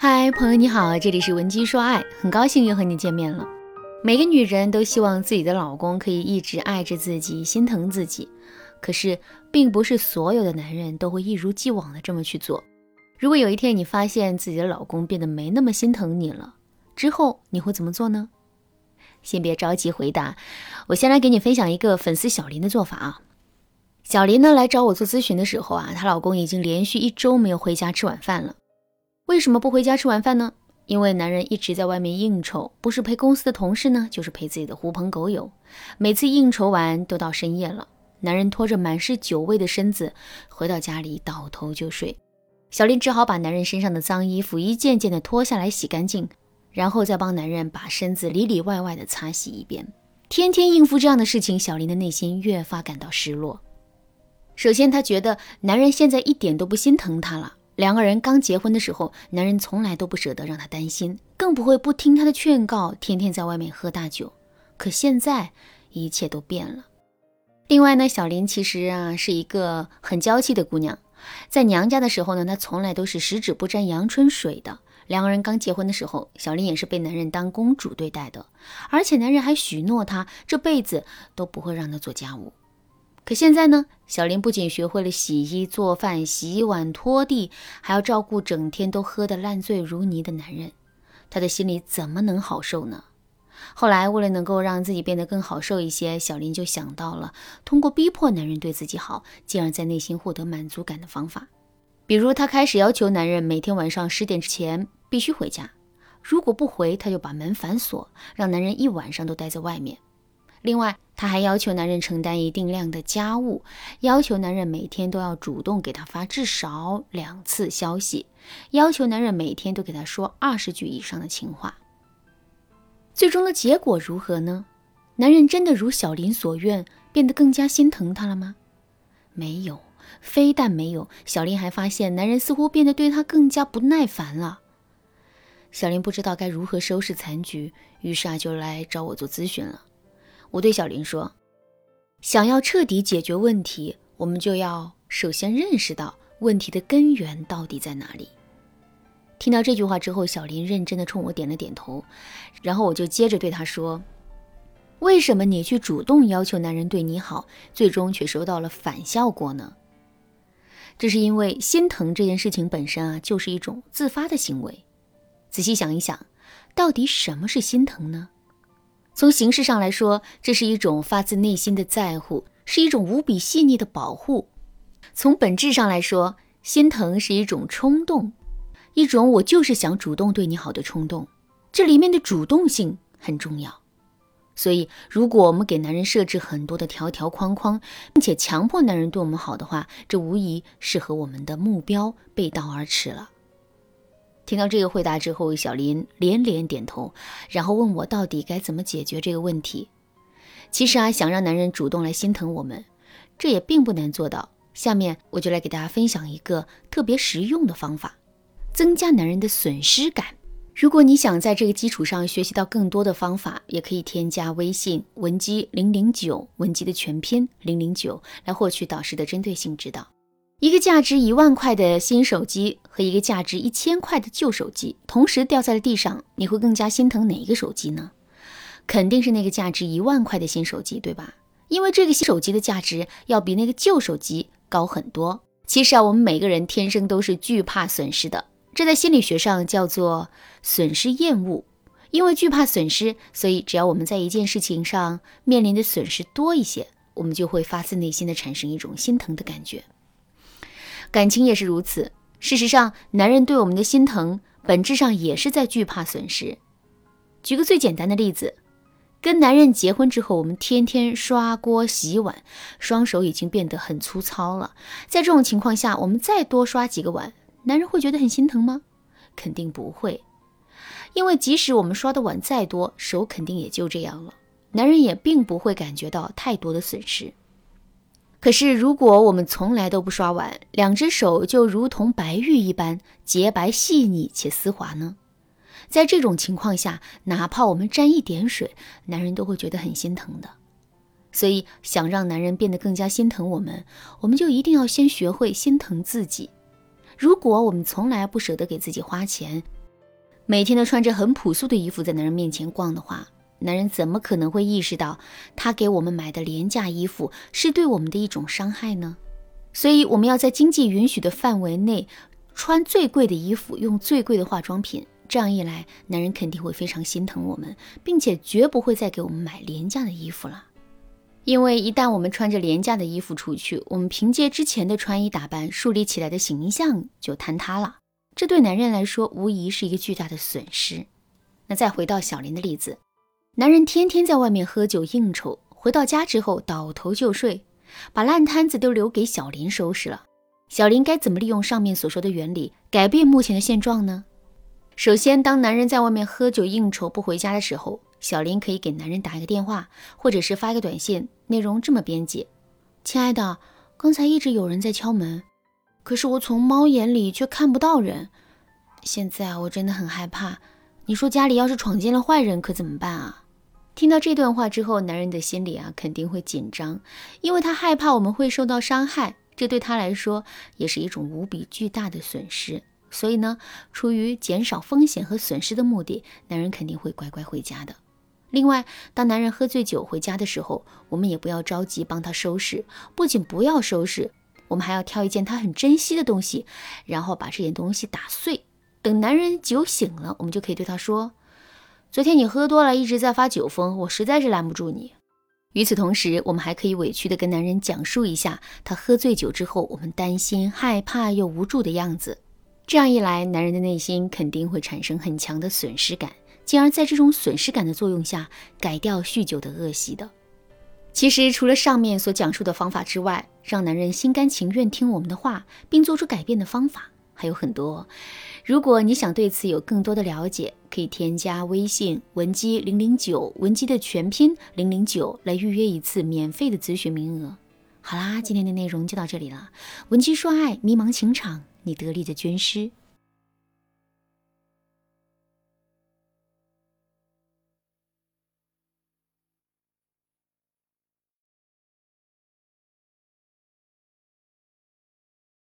嗨，朋友你好，这里是文姬说爱，很高兴又和你见面了。每个女人都希望自己的老公可以一直爱着自己，心疼自己。可是，并不是所有的男人都会一如既往的这么去做。如果有一天你发现自己的老公变得没那么心疼你了，之后你会怎么做呢？先别着急回答，我先来给你分享一个粉丝小林的做法啊。小林呢来找我做咨询的时候啊，她老公已经连续一周没有回家吃晚饭了。为什么不回家吃晚饭呢？因为男人一直在外面应酬，不是陪公司的同事呢，就是陪自己的狐朋狗友。每次应酬完都到深夜了，男人拖着满是酒味的身子回到家里倒头就睡。小林只好把男人身上的脏衣服一件件的脱下来洗干净，然后再帮男人把身子里里外外的擦洗一遍。天天应付这样的事情，小林的内心越发感到失落。首先，她觉得男人现在一点都不心疼她了。两个人刚结婚的时候，男人从来都不舍得让她担心，更不会不听她的劝告，天天在外面喝大酒。可现在一切都变了。另外呢，小林其实啊是一个很娇气的姑娘，在娘家的时候呢，她从来都是十指不沾阳春水的。两个人刚结婚的时候，小林也是被男人当公主对待的，而且男人还许诺她这辈子都不会让她做家务。可现在呢，小林不仅学会了洗衣做饭、洗碗拖地，还要照顾整天都喝得烂醉如泥的男人，她的心里怎么能好受呢？后来，为了能够让自己变得更好受一些，小林就想到了通过逼迫男人对自己好，进而在内心获得满足感的方法。比如，她开始要求男人每天晚上十点之前必须回家，如果不回，她就把门反锁，让男人一晚上都待在外面。另外，她还要求男人承担一定量的家务，要求男人每天都要主动给她发至少两次消息，要求男人每天都给她说二十句以上的情话。最终的结果如何呢？男人真的如小林所愿，变得更加心疼她了吗？没有，非但没有，小林还发现男人似乎变得对她更加不耐烦了。小林不知道该如何收拾残局，于是啊，就来找我做咨询了。我对小林说：“想要彻底解决问题，我们就要首先认识到问题的根源到底在哪里。”听到这句话之后，小林认真的冲我点了点头，然后我就接着对他说：“为什么你去主动要求男人对你好，最终却收到了反效果呢？这是因为心疼这件事情本身啊，就是一种自发的行为。仔细想一想，到底什么是心疼呢？”从形式上来说，这是一种发自内心的在乎，是一种无比细腻的保护；从本质上来说，心疼是一种冲动，一种我就是想主动对你好的冲动。这里面的主动性很重要。所以，如果我们给男人设置很多的条条框框，并且强迫男人对我们好的话，这无疑是和我们的目标背道而驰了。听到这个回答之后，小林连连点头，然后问我到底该怎么解决这个问题。其实啊，想让男人主动来心疼我们，这也并不难做到。下面我就来给大家分享一个特别实用的方法，增加男人的损失感。如果你想在这个基础上学习到更多的方法，也可以添加微信文姬零零九，文姬的全拼零零九，来获取导师的针对性指导。一个价值一万块的新手机和一个价值一千块的旧手机同时掉在了地上，你会更加心疼哪一个手机呢？肯定是那个价值一万块的新手机，对吧？因为这个新手机的价值要比那个旧手机高很多。其实啊，我们每个人天生都是惧怕损失的，这在心理学上叫做损失厌恶。因为惧怕损失，所以只要我们在一件事情上面临的损失多一些，我们就会发自内心的产生一种心疼的感觉。感情也是如此。事实上，男人对我们的心疼，本质上也是在惧怕损失。举个最简单的例子，跟男人结婚之后，我们天天刷锅洗碗，双手已经变得很粗糙了。在这种情况下，我们再多刷几个碗，男人会觉得很心疼吗？肯定不会。因为即使我们刷的碗再多，手肯定也就这样了，男人也并不会感觉到太多的损失。可是，如果我们从来都不刷碗，两只手就如同白玉一般洁白细腻且丝滑呢？在这种情况下，哪怕我们沾一点水，男人都会觉得很心疼的。所以，想让男人变得更加心疼我们，我们就一定要先学会心疼自己。如果我们从来不舍得给自己花钱，每天都穿着很朴素的衣服在男人面前逛的话，男人怎么可能会意识到他给我们买的廉价衣服是对我们的一种伤害呢？所以，我们要在经济允许的范围内穿最贵的衣服，用最贵的化妆品。这样一来，男人肯定会非常心疼我们，并且绝不会再给我们买廉价的衣服了。因为一旦我们穿着廉价的衣服出去，我们凭借之前的穿衣打扮树立起来的形象就坍塌了。这对男人来说，无疑是一个巨大的损失。那再回到小林的例子，男人天天在外面喝酒应酬，回到家之后倒头就睡，把烂摊子都留给小林收拾了。小林该怎么利用上面所说的原理，改变目前的现状呢？首先，当男人在外面喝酒应酬不回家的时候，小林可以给男人打一个电话，或者是发一个短信，内容这么编辑：“亲爱的，刚才一直有人在敲门。”可是我从猫眼里却看不到人，现在我真的很害怕。你说家里要是闯进了坏人，可怎么办啊？听到这段话之后，男人的心里啊肯定会紧张，因为他害怕我们会受到伤害，这对他来说也是一种无比巨大的损失。所以呢，出于减少风险和损失的目的，男人肯定会乖乖回家的。另外，当男人喝醉酒回家的时候，我们也不要着急帮他收拾，不仅不要收拾。我们还要挑一件他很珍惜的东西，然后把这件东西打碎。等男人酒醒了，我们就可以对他说：“昨天你喝多了，一直在发酒疯，我实在是拦不住你。”与此同时，我们还可以委屈地跟男人讲述一下他喝醉酒之后我们担心、害怕又无助的样子。这样一来，男人的内心肯定会产生很强的损失感，进而在这种损失感的作用下，改掉酗酒的恶习的。其实，除了上面所讲述的方法之外，让男人心甘情愿听我们的话，并做出改变的方法还有很多。如果你想对此有更多的了解，可以添加微信文姬零零九，文姬的全拼零零九，来预约一次免费的咨询名额。好啦，今天的内容就到这里了。文姬说爱，迷茫情场，你得力的军师。